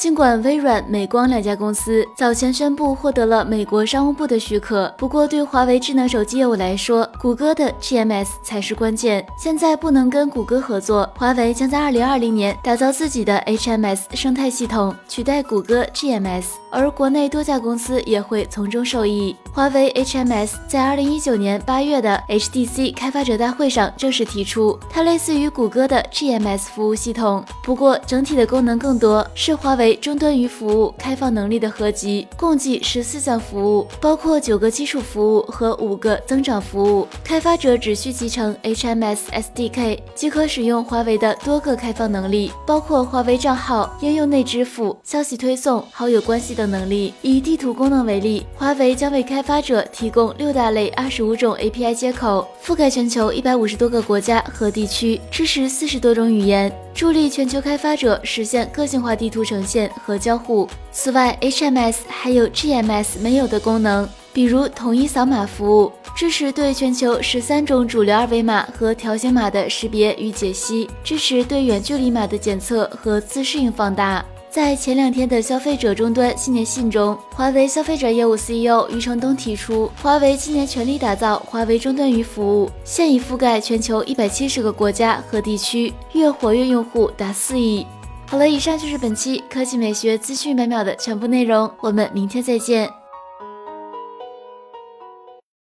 尽管微软、美光两家公司早前宣布获得了美国商务部的许可，不过对华为智能手机业务来说，谷歌的 GMS 才是关键。现在不能跟谷歌合作，华为将在二零二零年打造自己的 HMS 生态系统，取代谷歌 GMS，而国内多家公司也会从中受益。华为 HMS 在二零一九年八月的 HDC 开发者大会上正式提出，它类似于谷歌的 GMS 服务系统，不过整体的功能更多，是华为。终端与服务开放能力的合集，共计十四项服务，包括九个基础服务和五个增长服务。开发者只需集成 HMS SDK，即可使用华为的多个开放能力，包括华为账号、应用内支付、消息推送、好友关系等能力。以地图功能为例，华为将为开发者提供六大类、二十五种 API 接口，覆盖全球一百五十多个国家和地区，支持四十多种语言。助力全球开发者实现个性化地图呈现和交互。此外，HMS 还有 GMS 没有的功能，比如统一扫码服务，支持对全球十三种主流二维码和条形码的识别与解析，支持对远距离码的检测和自适应放大。在前两天的消费者终端新年信中，华为消费者业务 CEO 余承东提出，华为今年全力打造华为终端云服务，现已覆盖全球一百七十个国家和地区，月活跃用户达四亿。好了，以上就是本期科技美学资讯百秒的全部内容，我们明天再见。